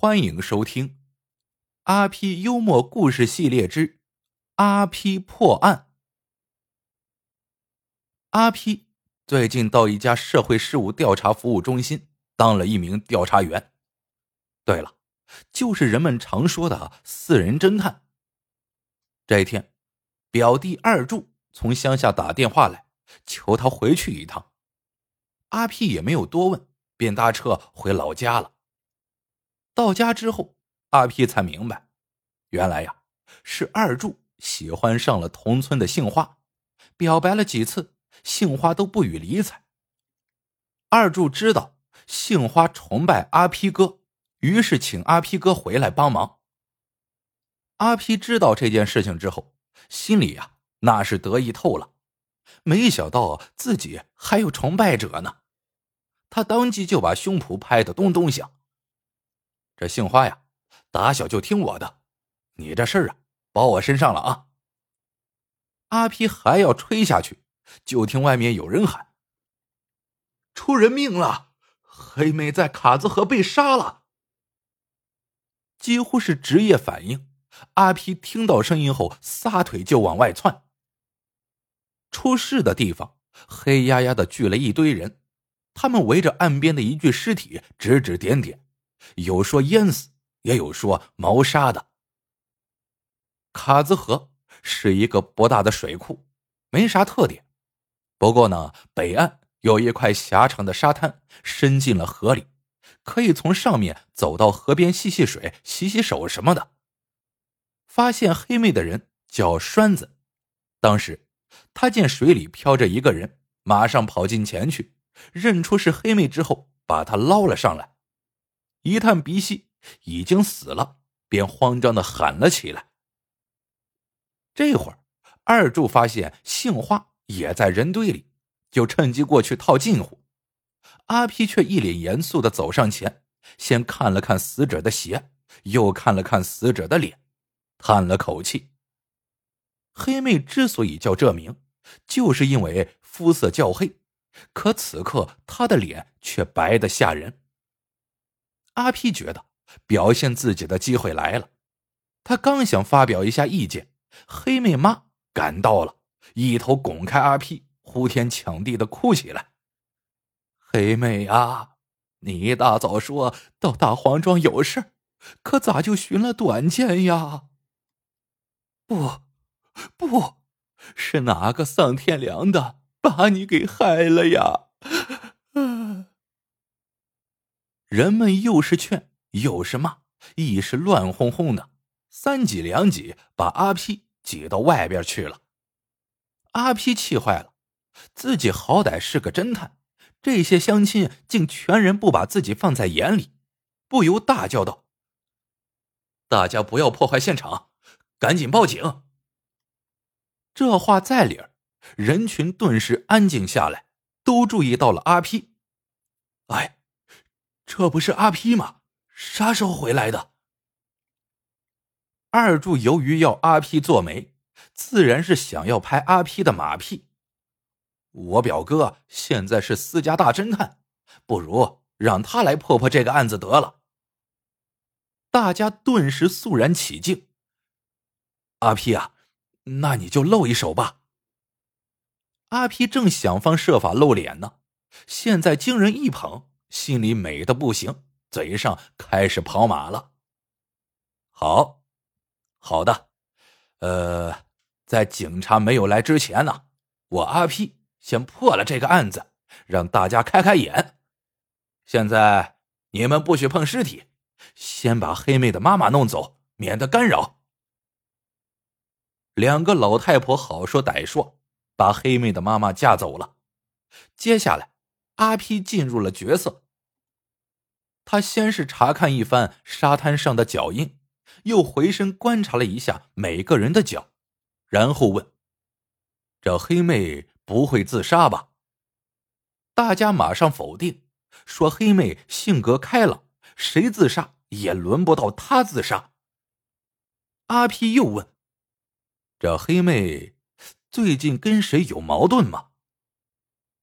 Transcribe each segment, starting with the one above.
欢迎收听《阿 P 幽默故事系列之阿 P 破案》。阿 P 最近到一家社会事务调查服务中心当了一名调查员。对了，就是人们常说的四人侦探。这一天，表弟二柱从乡下打电话来，求他回去一趟。阿 P 也没有多问，便搭车回老家了。到家之后，阿 P 才明白，原来呀是二柱喜欢上了同村的杏花，表白了几次，杏花都不予理睬。二柱知道杏花崇拜阿 P 哥，于是请阿 P 哥回来帮忙。阿 P 知道这件事情之后，心里呀那是得意透了，没想到自己还有崇拜者呢，他当即就把胸脯拍得咚咚响。这杏花呀，打小就听我的，你这事儿啊，包我身上了啊！阿皮还要吹下去，就听外面有人喊：“出人命了！黑妹在卡子河被杀了！”几乎是职业反应，阿皮听到声音后撒腿就往外窜。出事的地方黑压压的聚了一堆人，他们围着岸边的一具尸体指指点点。有说淹死，也有说谋杀的。卡子河是一个不大的水库，没啥特点。不过呢，北岸有一块狭长的沙滩，伸进了河里，可以从上面走到河边洗洗水、洗洗手什么的。发现黑妹的人叫栓子，当时他见水里漂着一个人，马上跑进前去，认出是黑妹之后，把他捞了上来。一探鼻息，已经死了，便慌张的喊了起来。这会儿，二柱发现杏花也在人堆里，就趁机过去套近乎。阿皮却一脸严肃的走上前，先看了看死者的鞋，又看了看死者的脸，叹了口气。黑妹之所以叫这名，就是因为肤色较黑，可此刻她的脸却白的吓人。阿 P 觉得表现自己的机会来了，他刚想发表一下意见，黑妹妈赶到了，一头拱开阿 P，，呼天抢地的哭起来：“黑妹啊，你一大早说到大黄庄有事可咋就寻了短见呀？不，不是哪个丧天良的把你给害了呀？”人们又是劝又是骂，一时乱哄哄的，三挤两挤，把阿 P 挤到外边去了。阿 P 气坏了，自己好歹是个侦探，这些乡亲竟全然不把自己放在眼里，不由大叫道：“大家不要破坏现场，赶紧报警！”这话在理儿，人群顿时安静下来，都注意到了阿 P。哎。这不是阿皮吗？啥时候回来的？二柱由于要阿皮做媒，自然是想要拍阿皮的马屁。我表哥现在是私家大侦探，不如让他来破破这个案子得了。大家顿时肃然起敬。阿皮啊，那你就露一手吧。阿皮正想方设法露脸呢，现在经人一捧。心里美的不行，嘴上开始跑马了。好，好的，呃，在警察没有来之前呢，我阿 P 先破了这个案子，让大家开开眼。现在你们不许碰尸体，先把黑妹的妈妈弄走，免得干扰。两个老太婆好说歹说，把黑妹的妈妈架走了。接下来。阿 P 进入了角色。他先是查看一番沙滩上的脚印，又回身观察了一下每个人的脚，然后问：“这黑妹不会自杀吧？”大家马上否定，说：“黑妹性格开朗，谁自杀也轮不到她自杀。”阿 P 又问：“这黑妹最近跟谁有矛盾吗？”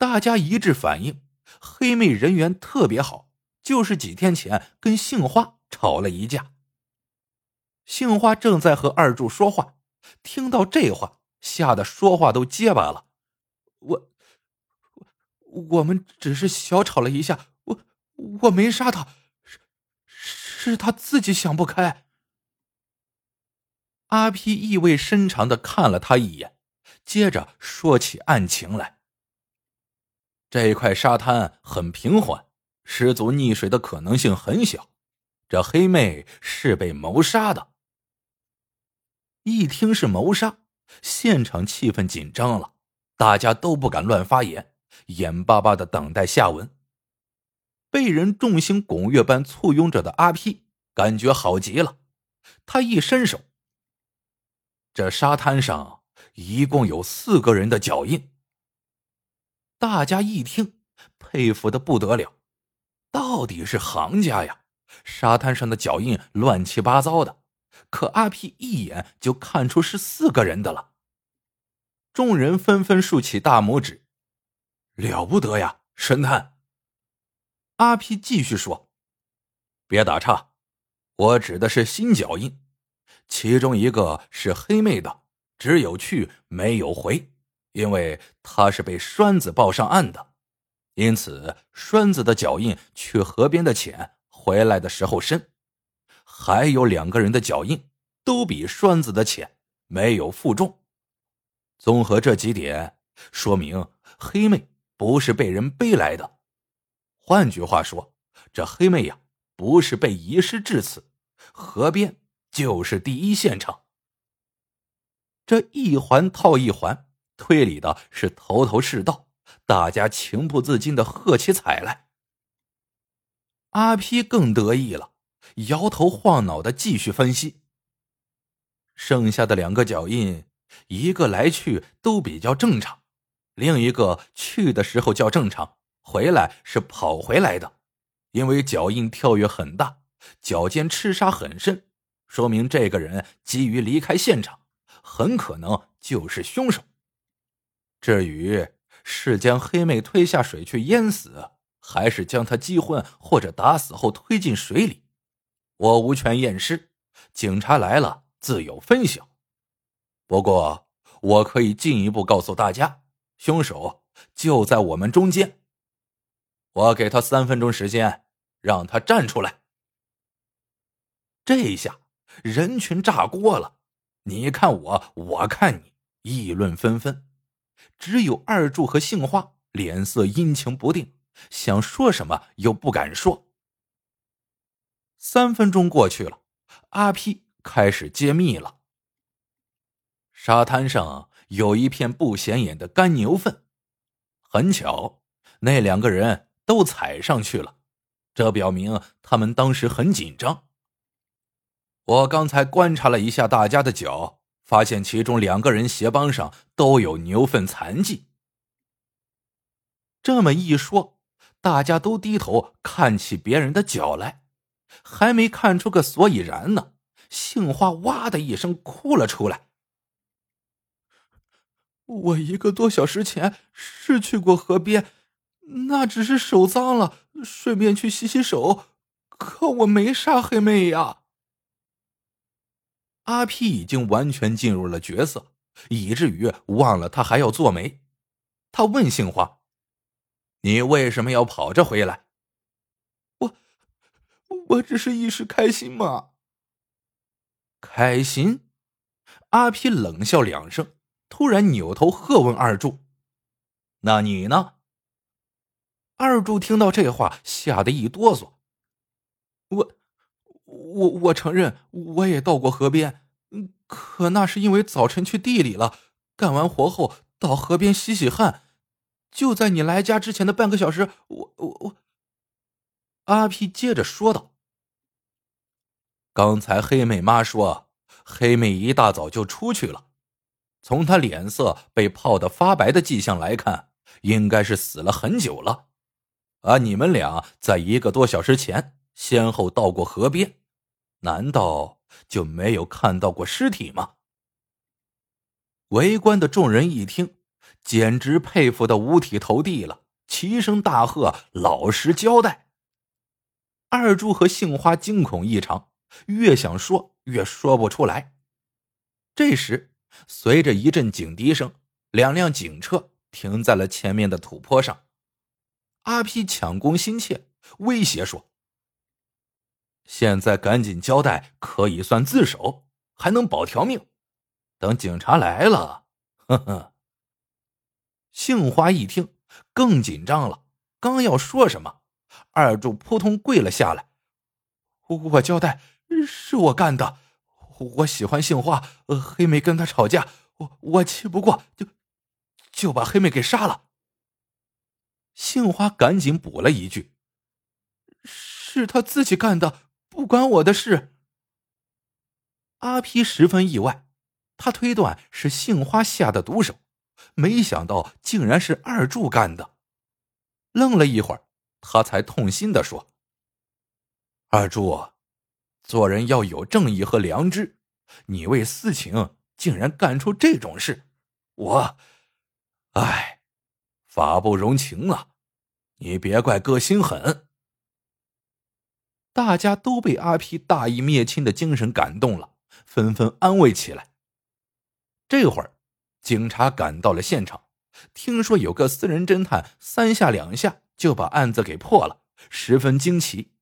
大家一致反映，黑妹人缘特别好，就是几天前跟杏花吵了一架。杏花正在和二柱说话，听到这话，吓得说话都结巴了。我，我我们只是小吵了一下，我我没杀他，是是他自己想不开。阿皮意味深长的看了他一眼，接着说起案情来。这块沙滩很平缓，失足溺水的可能性很小。这黑妹是被谋杀的。一听是谋杀，现场气氛紧张了，大家都不敢乱发言，眼巴巴的等待下文。被人众星拱月般簇拥着的阿 P 感觉好极了，他一伸手，这沙滩上一共有四个人的脚印。大家一听，佩服的不得了，到底是行家呀！沙滩上的脚印乱七八糟的，可阿皮一眼就看出是四个人的了。众人纷纷竖起大拇指，了不得呀，神探！阿皮继续说：“别打岔，我指的是新脚印，其中一个是黑妹的，只有去没有回。”因为他是被栓子抱上岸的，因此栓子的脚印去河边的浅，回来的时候深。还有两个人的脚印都比栓子的浅，没有负重。综合这几点，说明黑妹不是被人背来的。换句话说，这黑妹呀，不是被遗失至此，河边就是第一现场。这一环套一环。推理的是头头是道，大家情不自禁的喝起彩来。阿皮更得意了，摇头晃脑的继续分析。剩下的两个脚印，一个来去都比较正常，另一个去的时候较正常，回来是跑回来的。因为脚印跳跃很大，脚尖吃沙很深，说明这个人急于离开现场，很可能就是凶手。至于是将黑妹推下水去淹死，还是将她击昏或者打死后推进水里，我无权验尸。警察来了自有分晓。不过，我可以进一步告诉大家，凶手就在我们中间。我给他三分钟时间，让他站出来。这一下，人群炸锅了，你看我，我看你，议论纷纷。只有二柱和杏花脸色阴晴不定，想说什么又不敢说。三分钟过去了，阿 P 开始揭秘了。沙滩上有一片不显眼的干牛粪，很巧，那两个人都踩上去了，这表明他们当时很紧张。我刚才观察了一下大家的脚。发现其中两个人鞋帮上都有牛粪残迹。这么一说，大家都低头看起别人的脚来，还没看出个所以然呢。杏花哇的一声哭了出来：“我一个多小时前是去过河边，那只是手脏了，顺便去洗洗手，可我没杀黑妹呀。”阿皮已经完全进入了角色，以至于忘了他还要做媒。他问杏花：“你为什么要跑着回来？”“我，我只是一时开心嘛。”开心？阿皮冷笑两声，突然扭头喝问二柱：“那你呢？”二柱听到这话，吓得一哆嗦。我。我我承认，我也到过河边，可那是因为早晨去地里了，干完活后到河边洗洗汗。就在你来家之前的半个小时，我我我。阿皮接着说道：“刚才黑妹妈说，黑妹一大早就出去了，从她脸色被泡得发白的迹象来看，应该是死了很久了。而你们俩在一个多小时前先后到过河边。”难道就没有看到过尸体吗？围观的众人一听，简直佩服的五体投地了，齐声大喝：“老实交代！”二柱和杏花惊恐异常，越想说越说不出来。这时，随着一阵警笛声，两辆警车停在了前面的土坡上。阿皮抢功心切，威胁说：“现在赶紧交代，可以算自首，还能保条命。等警察来了，呵呵。”杏花一听，更紧张了，刚要说什么。二柱扑通跪了下来，我我交代是我干的，我喜欢杏花，呃黑妹跟他吵架，我我气不过，就就把黑妹给杀了。杏花赶紧补了一句：“是他自己干的，不关我的事。”阿皮十分意外，他推断是杏花下的毒手，没想到竟然是二柱干的，愣了一会儿。他才痛心的说：“二柱，做人要有正义和良知，你为私情竟然干出这种事，我，唉，法不容情啊！你别怪哥心狠。”大家都被阿皮大义灭亲的精神感动了，纷纷安慰起来。这会儿，警察赶到了现场，听说有个私人侦探三下两下。就把案子给破了，十分惊奇。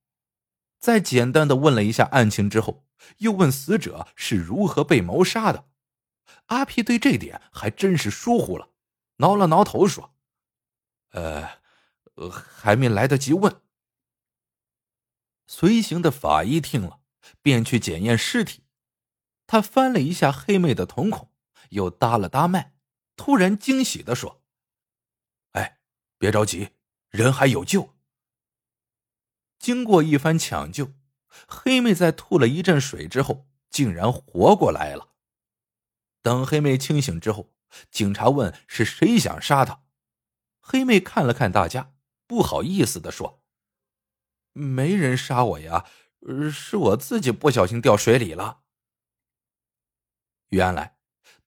在简单的问了一下案情之后，又问死者是如何被谋杀的。阿皮对这点还真是疏忽了，挠了挠头说：“呃，还没来得及问。”随行的法医听了，便去检验尸体。他翻了一下黑妹的瞳孔，又搭了搭脉，突然惊喜的说：“哎，别着急。”人还有救。经过一番抢救，黑妹在吐了一阵水之后，竟然活过来了。等黑妹清醒之后，警察问是谁想杀她，黑妹看了看大家，不好意思的说：“没人杀我呀，是我自己不小心掉水里了。”原来，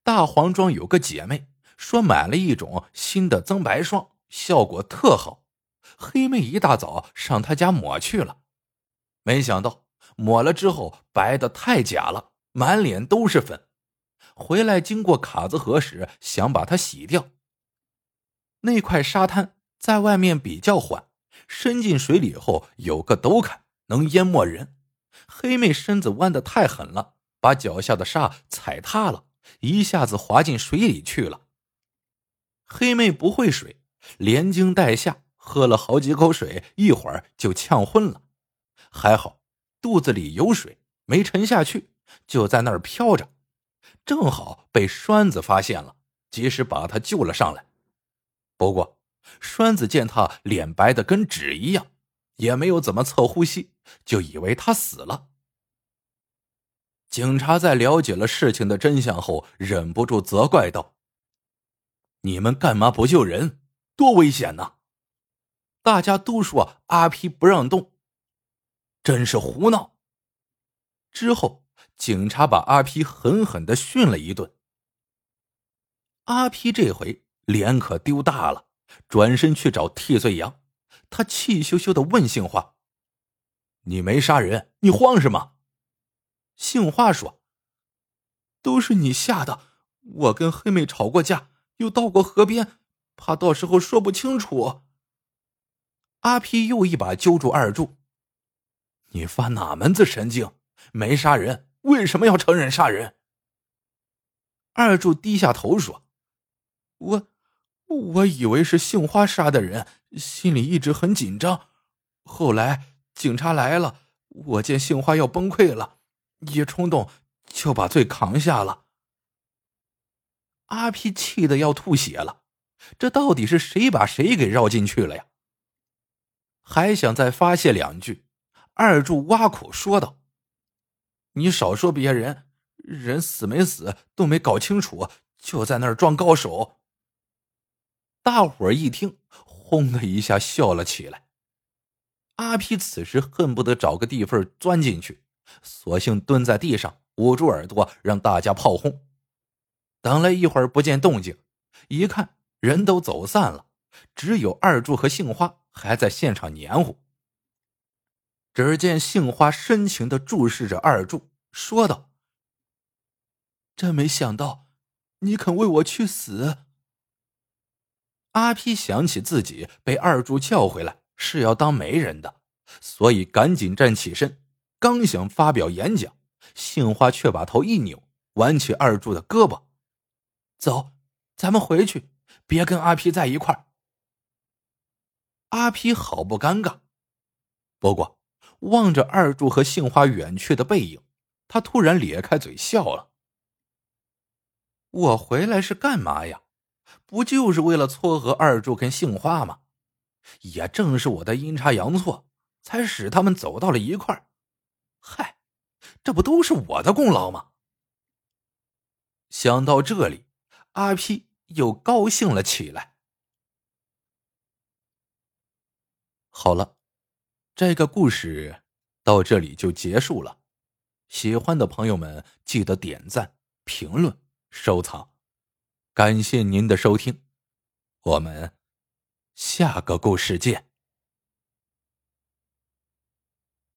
大黄庄有个姐妹说买了一种新的增白霜，效果特好。黑妹一大早上她家抹去了，没想到抹了之后白的太假了，满脸都是粉。回来经过卡子河时，想把它洗掉。那块沙滩在外面比较缓，伸进水里后有个陡坎，能淹没人。黑妹身子弯的太狠了，把脚下的沙踩塌了，一下子滑进水里去了。黑妹不会水，连惊带吓。喝了好几口水，一会儿就呛昏了。还好肚子里有水，没沉下去，就在那儿飘着。正好被栓子发现了，及时把他救了上来。不过栓子见他脸白的跟纸一样，也没有怎么测呼吸，就以为他死了。警察在了解了事情的真相后，忍不住责怪道：“你们干嘛不救人？多危险呐！”大家都说阿皮不让动，真是胡闹。之后，警察把阿皮狠狠的训了一顿。阿皮这回脸可丢大了，转身去找替罪羊。他气羞羞的问杏花：“你没杀人，你慌什么？”杏花说：“都是你吓的，我跟黑妹吵过架，又到过河边，怕到时候说不清楚。”阿皮又一把揪住二柱：“你发哪门子神经？没杀人，为什么要承认杀人？”二柱低下头说：“我，我以为是杏花杀的人，心里一直很紧张。后来警察来了，我见杏花要崩溃了，一冲动就把罪扛下了。”阿皮气得要吐血了，这到底是谁把谁给绕进去了呀？还想再发泄两句，二柱挖苦说道：“你少说别人，人死没死都没搞清楚，就在那儿装高手。”大伙儿一听，轰的一下笑了起来。阿皮此时恨不得找个地缝钻进去，索性蹲在地上，捂住耳朵，让大家炮轰。等了一会儿不见动静，一看人都走散了，只有二柱和杏花。还在现场黏糊。只见杏花深情的注视着二柱，说道：“真没想到，你肯为我去死。”阿批想起自己被二柱叫回来是要当媒人的，所以赶紧站起身，刚想发表演讲，杏花却把头一扭，挽起二柱的胳膊：“走，咱们回去，别跟阿批在一块儿。”阿批好不尴尬，不过望着二柱和杏花远去的背影，他突然咧开嘴笑了：“我回来是干嘛呀？”不就是为了撮合二柱跟杏花吗？也正是我的阴差阳错，才使他们走到了一块儿。嗨，这不都是我的功劳吗？想到这里，阿 P 又高兴了起来。好了，这个故事到这里就结束了。喜欢的朋友们记得点赞、评论、收藏。感谢您的收听，我们下个故事见。